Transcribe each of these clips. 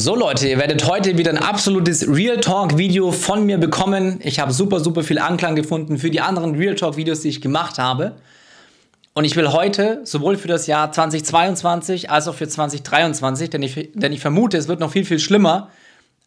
So Leute, ihr werdet heute wieder ein absolutes Real Talk Video von mir bekommen. Ich habe super, super viel Anklang gefunden für die anderen Real Talk Videos, die ich gemacht habe. Und ich will heute sowohl für das Jahr 2022 als auch für 2023, denn ich, denn ich vermute, es wird noch viel, viel schlimmer,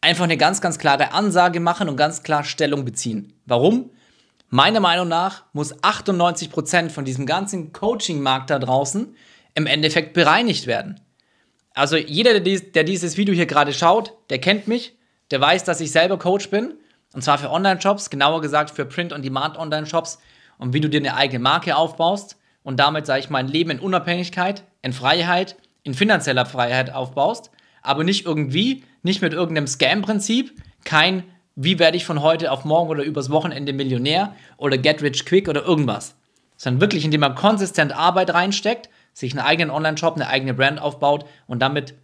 einfach eine ganz, ganz klare Ansage machen und ganz klar Stellung beziehen. Warum? Meiner Meinung nach muss 98% von diesem ganzen Coaching-Markt da draußen im Endeffekt bereinigt werden. Also jeder, der, dies, der dieses Video hier gerade schaut, der kennt mich, der weiß, dass ich selber Coach bin. Und zwar für Online-Shops, genauer gesagt für Print-on-Demand-Online-Shops und wie du dir eine eigene Marke aufbaust und damit, sage ich mal, ein Leben in Unabhängigkeit, in Freiheit, in finanzieller Freiheit aufbaust. Aber nicht irgendwie, nicht mit irgendeinem Scam-Prinzip, kein wie werde ich von heute auf morgen oder übers Wochenende Millionär oder get rich quick oder irgendwas. Sondern wirklich, indem man konsistent Arbeit reinsteckt sich einen eigenen Online-Shop, eine eigene Brand aufbaut und damit,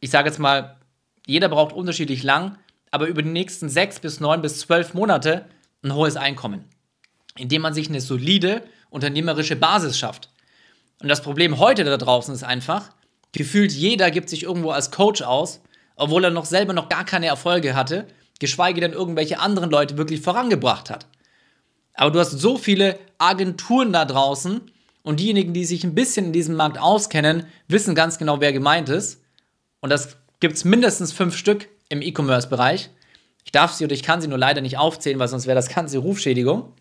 ich sage jetzt mal, jeder braucht unterschiedlich lang, aber über die nächsten sechs bis neun bis zwölf Monate ein hohes Einkommen, indem man sich eine solide unternehmerische Basis schafft. Und das Problem heute da draußen ist einfach, gefühlt jeder gibt sich irgendwo als Coach aus, obwohl er noch selber noch gar keine Erfolge hatte, geschweige denn irgendwelche anderen Leute wirklich vorangebracht hat. Aber du hast so viele Agenturen da draußen, und diejenigen, die sich ein bisschen in diesem Markt auskennen, wissen ganz genau, wer gemeint ist. Und das gibt es mindestens fünf Stück im E-Commerce-Bereich. Ich darf sie oder ich kann sie nur leider nicht aufzählen, weil sonst wäre das ganze Rufschädigung.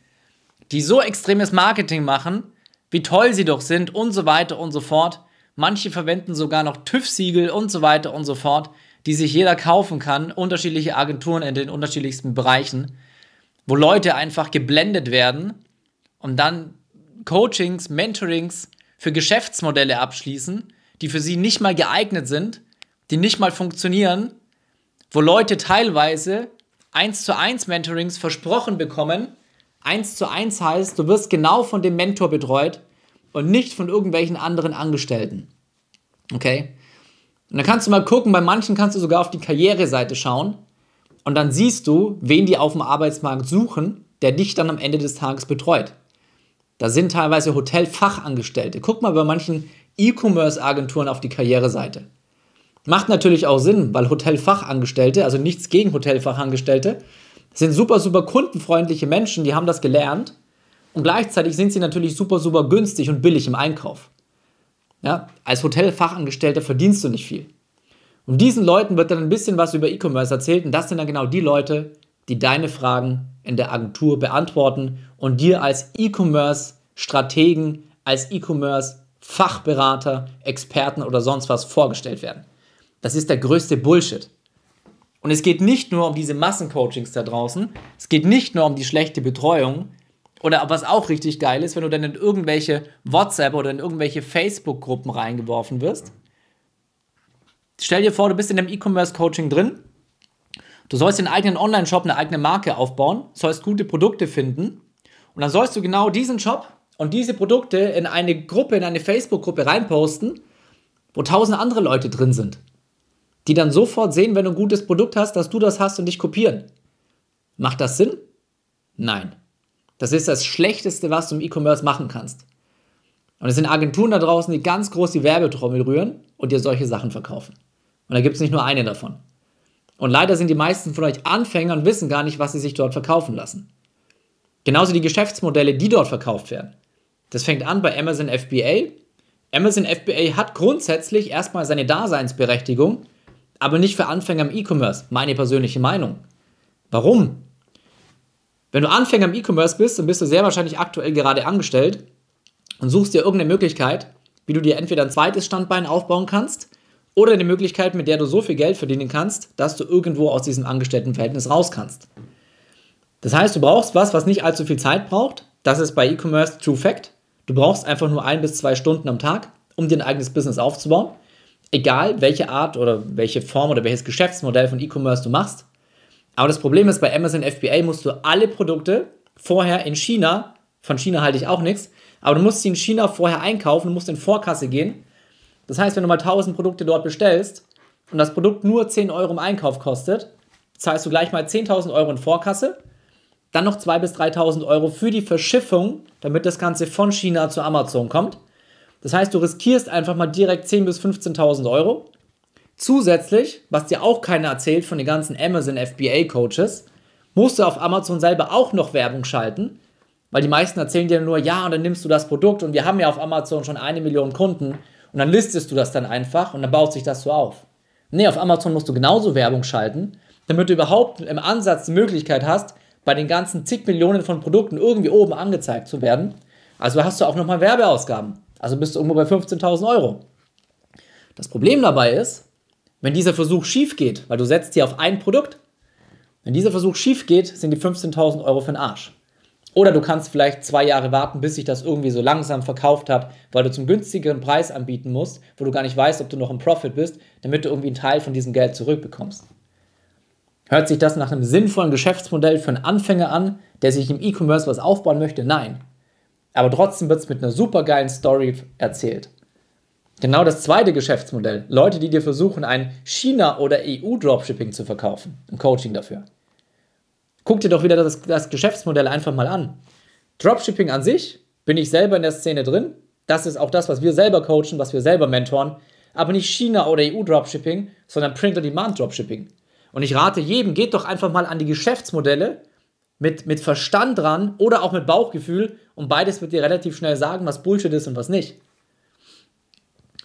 Die so extremes Marketing machen, wie toll sie doch sind und so weiter und so fort. Manche verwenden sogar noch TÜV-Siegel und so weiter und so fort, die sich jeder kaufen kann. Unterschiedliche Agenturen in den unterschiedlichsten Bereichen, wo Leute einfach geblendet werden und dann Coachings, Mentorings für Geschäftsmodelle abschließen, die für sie nicht mal geeignet sind, die nicht mal funktionieren, wo Leute teilweise 1 zu 1 Mentorings versprochen bekommen. 1 zu 1 heißt, du wirst genau von dem Mentor betreut und nicht von irgendwelchen anderen Angestellten. Okay? Und dann kannst du mal gucken, bei manchen kannst du sogar auf die Karriereseite schauen und dann siehst du, wen die auf dem Arbeitsmarkt suchen, der dich dann am Ende des Tages betreut. Da sind teilweise Hotelfachangestellte. Guck mal bei manchen E-Commerce-Agenturen auf die Karriereseite. Macht natürlich auch Sinn, weil Hotelfachangestellte, also nichts gegen Hotelfachangestellte, sind super, super kundenfreundliche Menschen, die haben das gelernt. Und gleichzeitig sind sie natürlich super, super günstig und billig im Einkauf. Ja, als Hotelfachangestellter verdienst du nicht viel. Und diesen Leuten wird dann ein bisschen was über E-Commerce erzählt und das sind dann genau die Leute, die deine Fragen in der Agentur beantworten und dir als E-Commerce-Strategen, als E-Commerce-Fachberater, Experten oder sonst was vorgestellt werden. Das ist der größte Bullshit. Und es geht nicht nur um diese Massencoachings da draußen, es geht nicht nur um die schlechte Betreuung oder was auch richtig geil ist, wenn du dann in irgendwelche WhatsApp oder in irgendwelche Facebook-Gruppen reingeworfen wirst. Stell dir vor, du bist in einem E-Commerce-Coaching drin Du sollst den eigenen Online-Shop, eine eigene Marke aufbauen, sollst gute Produkte finden und dann sollst du genau diesen Shop und diese Produkte in eine Gruppe, in eine Facebook-Gruppe reinposten, wo tausend andere Leute drin sind, die dann sofort sehen, wenn du ein gutes Produkt hast, dass du das hast und dich kopieren. Macht das Sinn? Nein. Das ist das Schlechteste, was du im E-Commerce machen kannst. Und es sind Agenturen da draußen, die ganz groß die Werbetrommel rühren und dir solche Sachen verkaufen. Und da gibt es nicht nur eine davon. Und leider sind die meisten von euch Anfänger und wissen gar nicht, was sie sich dort verkaufen lassen. Genauso die Geschäftsmodelle, die dort verkauft werden. Das fängt an bei Amazon FBA. Amazon FBA hat grundsätzlich erstmal seine Daseinsberechtigung, aber nicht für Anfänger im E-Commerce, meine persönliche Meinung. Warum? Wenn du Anfänger im E-Commerce bist, dann bist du sehr wahrscheinlich aktuell gerade angestellt und suchst dir irgendeine Möglichkeit, wie du dir entweder ein zweites Standbein aufbauen kannst oder eine Möglichkeit, mit der du so viel Geld verdienen kannst, dass du irgendwo aus diesem Angestelltenverhältnis raus kannst. Das heißt, du brauchst was, was nicht allzu viel Zeit braucht. Das ist bei E-Commerce True Fact. Du brauchst einfach nur ein bis zwei Stunden am Tag, um dir ein eigenes Business aufzubauen. Egal, welche Art oder welche Form oder welches Geschäftsmodell von E-Commerce du machst. Aber das Problem ist, bei Amazon FBA musst du alle Produkte vorher in China, von China halte ich auch nichts, aber du musst sie in China vorher einkaufen, du musst in Vorkasse gehen das heißt, wenn du mal 1000 Produkte dort bestellst und das Produkt nur 10 Euro im Einkauf kostet, zahlst du gleich mal 10.000 Euro in Vorkasse, dann noch 2.000 bis 3.000 Euro für die Verschiffung, damit das Ganze von China zu Amazon kommt. Das heißt, du riskierst einfach mal direkt 10.000 bis 15.000 Euro. Zusätzlich, was dir auch keiner erzählt von den ganzen Amazon FBA Coaches, musst du auf Amazon selber auch noch Werbung schalten, weil die meisten erzählen dir nur, ja, und dann nimmst du das Produkt und wir haben ja auf Amazon schon eine Million Kunden und dann listest du das dann einfach und dann baut sich das so auf. Nee, auf Amazon musst du genauso Werbung schalten, damit du überhaupt im Ansatz die Möglichkeit hast, bei den ganzen zig Millionen von Produkten irgendwie oben angezeigt zu werden. Also hast du auch nochmal Werbeausgaben. Also bist du irgendwo bei 15.000 Euro. Das Problem dabei ist, wenn dieser Versuch schief geht, weil du setzt hier auf ein Produkt, wenn dieser Versuch schief geht, sind die 15.000 Euro für den Arsch. Oder du kannst vielleicht zwei Jahre warten, bis sich das irgendwie so langsam verkauft hat, weil du zum günstigeren Preis anbieten musst, wo du gar nicht weißt, ob du noch im Profit bist, damit du irgendwie einen Teil von diesem Geld zurückbekommst. Hört sich das nach einem sinnvollen Geschäftsmodell für einen Anfänger an, der sich im E-Commerce was aufbauen möchte? Nein. Aber trotzdem wird es mit einer supergeilen Story erzählt. Genau das zweite Geschäftsmodell. Leute, die dir versuchen, ein China- oder EU-Dropshipping zu verkaufen. Ein Coaching dafür. Guck dir doch wieder das, das Geschäftsmodell einfach mal an. Dropshipping an sich, bin ich selber in der Szene drin. Das ist auch das, was wir selber coachen, was wir selber mentoren. Aber nicht China- oder EU-Dropshipping, sondern Print-on-Demand-Dropshipping. Und ich rate jedem, geht doch einfach mal an die Geschäftsmodelle mit, mit Verstand dran oder auch mit Bauchgefühl und beides wird dir relativ schnell sagen, was Bullshit ist und was nicht.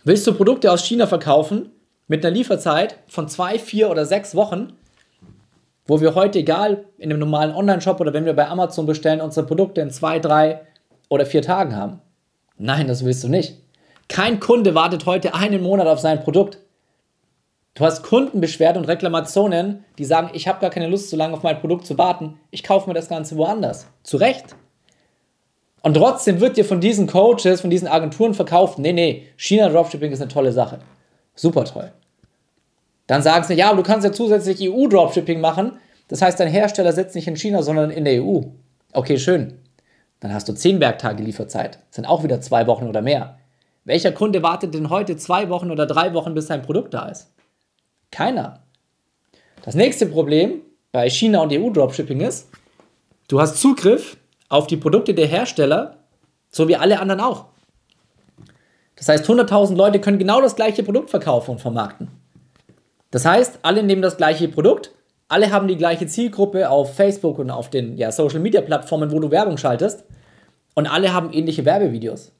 Willst du Produkte aus China verkaufen mit einer Lieferzeit von zwei, vier oder sechs Wochen, wo wir heute, egal in einem normalen Online-Shop oder wenn wir bei Amazon bestellen, unsere Produkte in zwei, drei oder vier Tagen haben? Nein, das willst du nicht. Kein Kunde wartet heute einen Monat auf sein Produkt. Du hast Kundenbeschwerden und Reklamationen, die sagen, ich habe gar keine Lust, so lange auf mein Produkt zu warten. Ich kaufe mir das Ganze woanders. Zu Recht. Und trotzdem wird dir von diesen Coaches, von diesen Agenturen verkauft, nee, nee, China Dropshipping ist eine tolle Sache. Super toll. Dann sagen sie, ja, aber du kannst ja zusätzlich EU-Dropshipping machen. Das heißt, dein Hersteller sitzt nicht in China, sondern in der EU. Okay, schön. Dann hast du 10 Werktage Lieferzeit. Das sind auch wieder zwei Wochen oder mehr. Welcher Kunde wartet denn heute zwei Wochen oder drei Wochen, bis sein Produkt da ist? Keiner. Das nächste Problem bei China und EU-Dropshipping ist, du hast Zugriff auf die Produkte der Hersteller, so wie alle anderen auch. Das heißt, 100.000 Leute können genau das gleiche Produkt verkaufen und vermarkten. Das heißt, alle nehmen das gleiche Produkt, alle haben die gleiche Zielgruppe auf Facebook und auf den ja, Social Media Plattformen, wo du Werbung schaltest, und alle haben ähnliche Werbevideos.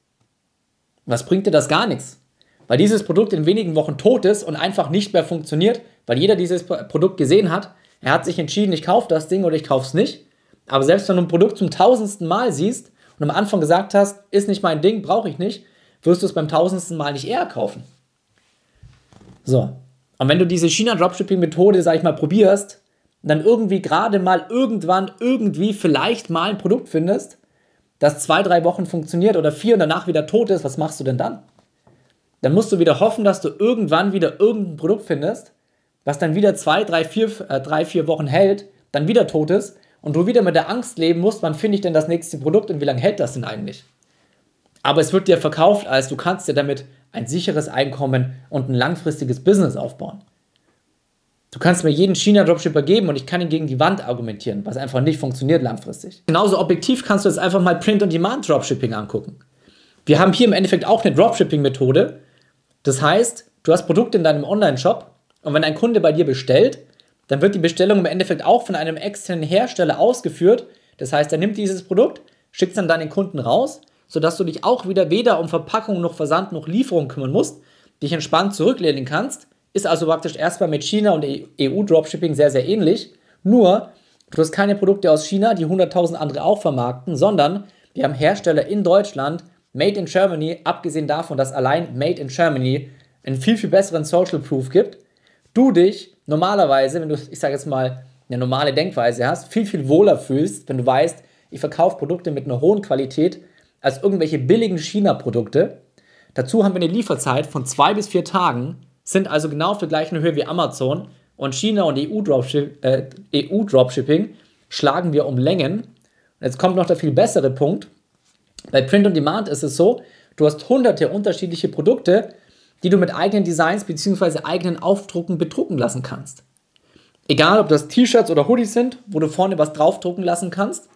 Was bringt dir das gar nichts? Weil dieses Produkt in wenigen Wochen tot ist und einfach nicht mehr funktioniert, weil jeder dieses Produkt gesehen hat. Er hat sich entschieden, ich kaufe das Ding oder ich kaufe es nicht. Aber selbst wenn du ein Produkt zum tausendsten Mal siehst und am Anfang gesagt hast, ist nicht mein Ding, brauche ich nicht, wirst du es beim tausendsten Mal nicht eher kaufen. So. Und wenn du diese China-Dropshipping-Methode, sag ich mal, probierst, dann irgendwie gerade mal irgendwann irgendwie vielleicht mal ein Produkt findest, das zwei, drei Wochen funktioniert oder vier und danach wieder tot ist, was machst du denn dann? Dann musst du wieder hoffen, dass du irgendwann wieder irgendein Produkt findest, was dann wieder zwei, drei, vier, äh, drei, vier Wochen hält, dann wieder tot ist und du wieder mit der Angst leben musst, wann finde ich denn das nächste Produkt und wie lange hält das denn eigentlich? Aber es wird dir verkauft, als du kannst dir damit ein sicheres Einkommen und ein langfristiges Business aufbauen. Du kannst mir jeden China-Dropshipper geben und ich kann ihn gegen die Wand argumentieren, was einfach nicht funktioniert langfristig. Genauso objektiv kannst du jetzt einfach mal Print-on-Demand-Dropshipping angucken. Wir haben hier im Endeffekt auch eine Dropshipping-Methode. Das heißt, du hast Produkte in deinem Online-Shop und wenn ein Kunde bei dir bestellt, dann wird die Bestellung im Endeffekt auch von einem externen Hersteller ausgeführt. Das heißt, er nimmt dieses Produkt, schickt es an deinen Kunden raus, sodass du dich auch wieder weder um Verpackung noch Versand noch Lieferung kümmern musst, dich entspannt zurücklehnen kannst. Ist also praktisch erstmal mit China und EU-Dropshipping sehr, sehr ähnlich. Nur, du hast keine Produkte aus China, die 100.000 andere auch vermarkten, sondern wir haben Hersteller in Deutschland, Made in Germany, abgesehen davon, dass allein Made in Germany einen viel, viel besseren Social Proof gibt, du dich normalerweise, wenn du, ich sage jetzt mal, eine normale Denkweise hast, viel, viel wohler fühlst, wenn du weißt, ich verkaufe Produkte mit einer hohen Qualität als irgendwelche billigen China-Produkte. Dazu haben wir eine Lieferzeit von zwei bis vier Tagen, sind also genau auf der gleichen Höhe wie Amazon. Und China und EU-Dropshipping äh, EU schlagen wir um Längen. Und jetzt kommt noch der viel bessere Punkt. Bei Print on Demand ist es so, du hast hunderte unterschiedliche Produkte, die du mit eigenen Designs bzw. eigenen Aufdrucken bedrucken lassen kannst. Egal, ob das T-Shirts oder Hoodies sind, wo du vorne was draufdrucken lassen kannst,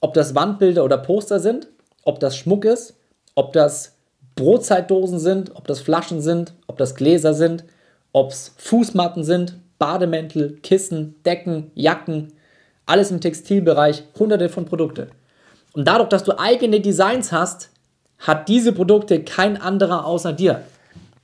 ob das Wandbilder oder Poster sind, ob das Schmuck ist, ob das Brotzeitdosen sind, ob das Flaschen sind, ob das Gläser sind, Ob es Fußmatten sind, Bademäntel, Kissen, Decken, Jacken, alles im Textilbereich, hunderte von Produkten. Und dadurch, dass du eigene Designs hast, hat diese Produkte kein anderer außer dir.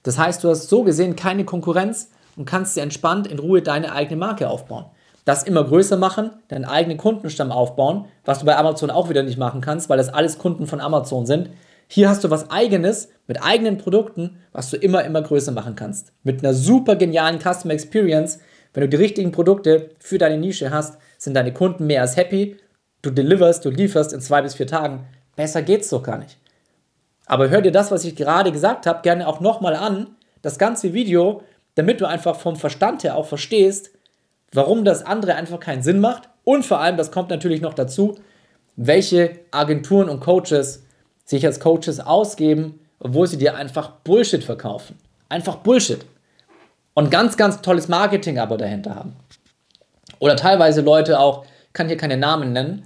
Das heißt, du hast so gesehen keine Konkurrenz und kannst dir entspannt in Ruhe deine eigene Marke aufbauen. Das immer größer machen, deinen eigenen Kundenstamm aufbauen, was du bei Amazon auch wieder nicht machen kannst, weil das alles Kunden von Amazon sind. Hier hast du was eigenes mit eigenen Produkten, was du immer, immer größer machen kannst. Mit einer super genialen Customer Experience. Wenn du die richtigen Produkte für deine Nische hast, sind deine Kunden mehr als happy. Du deliverst, du lieferst in zwei bis vier Tagen. Besser geht's doch gar nicht. Aber hör dir das, was ich gerade gesagt habe, gerne auch nochmal an, das ganze Video, damit du einfach vom Verstand her auch verstehst, warum das andere einfach keinen Sinn macht. Und vor allem, das kommt natürlich noch dazu, welche Agenturen und Coaches sich als Coaches ausgeben, obwohl sie dir einfach Bullshit verkaufen. Einfach Bullshit. Und ganz, ganz tolles Marketing aber dahinter haben. Oder teilweise Leute auch, kann hier keine Namen nennen,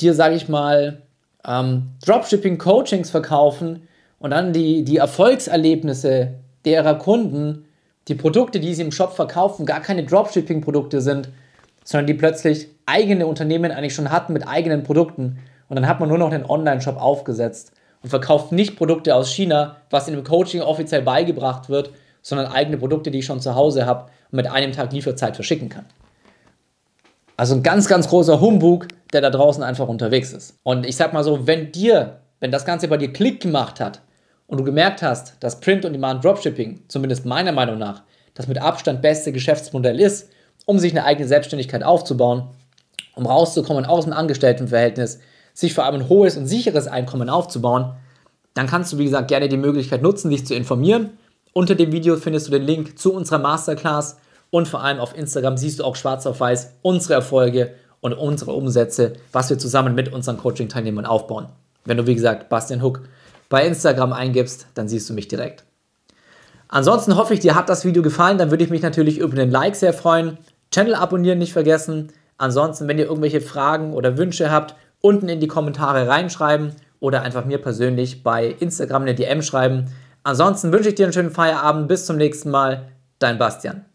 dir, sage ich mal, ähm, Dropshipping-Coachings verkaufen und dann die, die Erfolgserlebnisse derer Kunden, die Produkte, die sie im Shop verkaufen, gar keine Dropshipping-Produkte sind, sondern die plötzlich eigene Unternehmen eigentlich schon hatten mit eigenen Produkten. Und dann hat man nur noch einen Online-Shop aufgesetzt und verkauft nicht Produkte aus China, was in dem Coaching offiziell beigebracht wird, sondern eigene Produkte, die ich schon zu Hause habe und mit einem Tag Lieferzeit verschicken kann. Also ein ganz, ganz großer Humbug, der da draußen einfach unterwegs ist. Und ich sag mal so, wenn dir, wenn das Ganze bei dir Klick gemacht hat und du gemerkt hast, dass Print und Demand Dropshipping, zumindest meiner Meinung nach, das mit Abstand beste Geschäftsmodell ist, um sich eine eigene Selbstständigkeit aufzubauen, um rauszukommen aus dem Angestelltenverhältnis, sich vor allem ein hohes und sicheres Einkommen aufzubauen, dann kannst du, wie gesagt, gerne die Möglichkeit nutzen, dich zu informieren. Unter dem Video findest du den Link zu unserer Masterclass und vor allem auf Instagram siehst du auch schwarz auf weiß unsere Erfolge und unsere Umsätze, was wir zusammen mit unseren Coaching-Teilnehmern aufbauen. Wenn du, wie gesagt, Bastian Hook bei Instagram eingibst, dann siehst du mich direkt. Ansonsten hoffe ich, dir hat das Video gefallen. Dann würde ich mich natürlich über den Like sehr freuen. Channel abonnieren nicht vergessen. Ansonsten, wenn ihr irgendwelche Fragen oder Wünsche habt, unten in die Kommentare reinschreiben oder einfach mir persönlich bei Instagram eine DM schreiben. Ansonsten wünsche ich dir einen schönen Feierabend. Bis zum nächsten Mal. Dein Bastian.